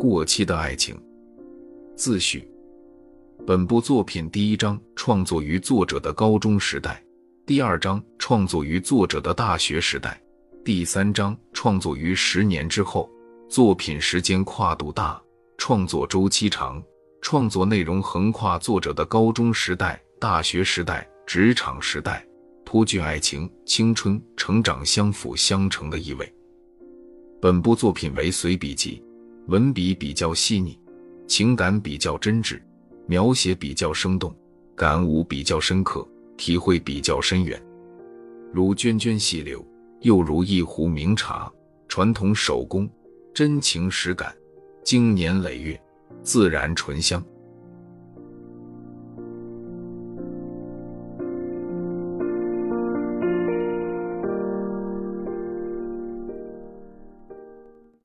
过期的爱情。自序：本部作品第一章创作于作者的高中时代，第二章创作于作者的大学时代，第三章创作于十年之后。作品时间跨度大，创作周期长，创作内容横跨作者的高中时代、大学时代、职场时代，颇具爱情、青春、成长相辅相成的意味。本部作品为随笔集，文笔比较细腻，情感比较真挚，描写比较生动，感悟比较深刻，体会比较深远，如涓涓细流，又如一壶名茶，传统手工。真情实感，经年累月，自然醇香。